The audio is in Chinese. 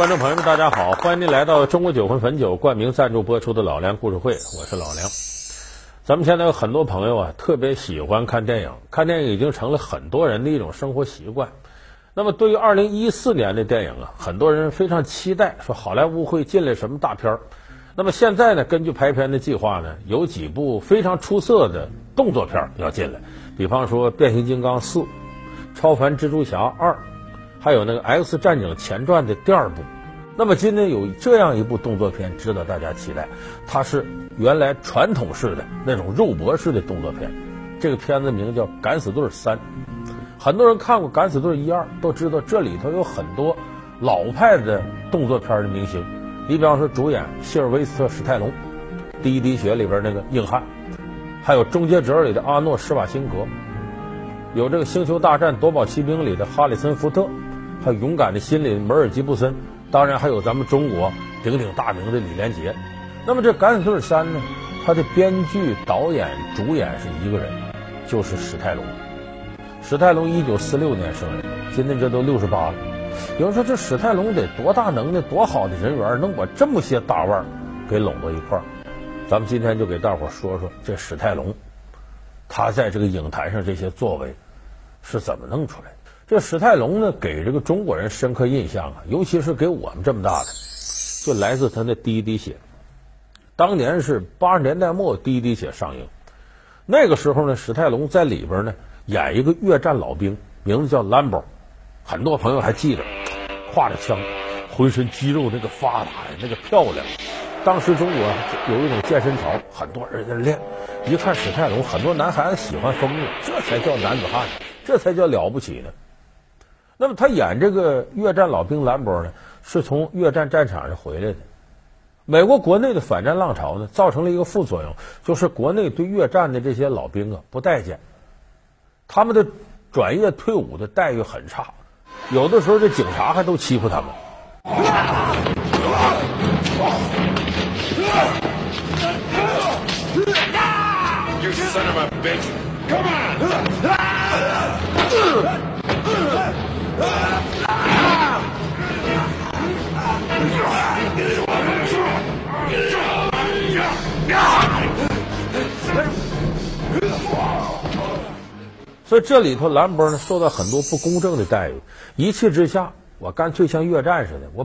观众朋友们，大家好！欢迎您来到中国酒魂汾酒冠名赞助播出的《老梁故事会》，我是老梁。咱们现在有很多朋友啊，特别喜欢看电影，看电影已经成了很多人的一种生活习惯。那么，对于二零一四年的电影啊，很多人非常期待，说好莱坞会进来什么大片儿。那么现在呢，根据排片的计划呢，有几部非常出色的动作片要进来，比方说《变形金刚四》《超凡蜘蛛侠二》。还有那个《X 战警前传》的第二部，那么今天有这样一部动作片值得大家期待，它是原来传统式的那种肉搏式的动作片，这个片子名叫《敢死队三》，很多人看过《敢死队一二》，都知道这里头有很多老派的动作片的明星，你比方说主演希尔维斯特·史泰龙，《第一滴血》里边那个硬汉，还有《终结者》里的阿诺·施瓦辛格，有这个《星球大战：夺宝奇兵》里的哈里森·福特。还有勇敢的心里的梅尔吉布森，当然还有咱们中国鼎鼎大名的李连杰。那么这《敢死队三》呢？它的编剧、导演、主演是一个人，就是史泰龙。史泰龙一九四六年生人，今年这都六十八了。有人说这史泰龙得多大能耐、多好的人缘，能把这么些大腕给拢到一块儿？咱们今天就给大伙说说这史泰龙，他在这个影坛上这些作为是怎么弄出来的。这史泰龙呢，给这个中国人深刻印象啊，尤其是给我们这么大的，就来自他那第一滴血。当年是八十年代末，第一滴血上映，那个时候呢，史泰龙在里边呢演一个越战老兵，名字叫兰博，很多朋友还记得，挎着枪，浑身肌肉那个发达呀，那个漂亮。当时中国有一种健身潮，很多人在练，一看史泰龙，很多男孩子喜欢疯了，这才叫男子汉，这才叫了不起呢。那么他演这个越战老兵兰博呢，是从越战战场上回来的。美国国内的反战浪潮呢，造成了一个副作用，就是国内对越战的这些老兵啊不待见，他们的转业退伍的待遇很差，有的时候这警察还都欺负他们。所以这里头兰博呢受到很多不公正的待遇，一气之下，我干脆像越战似的，我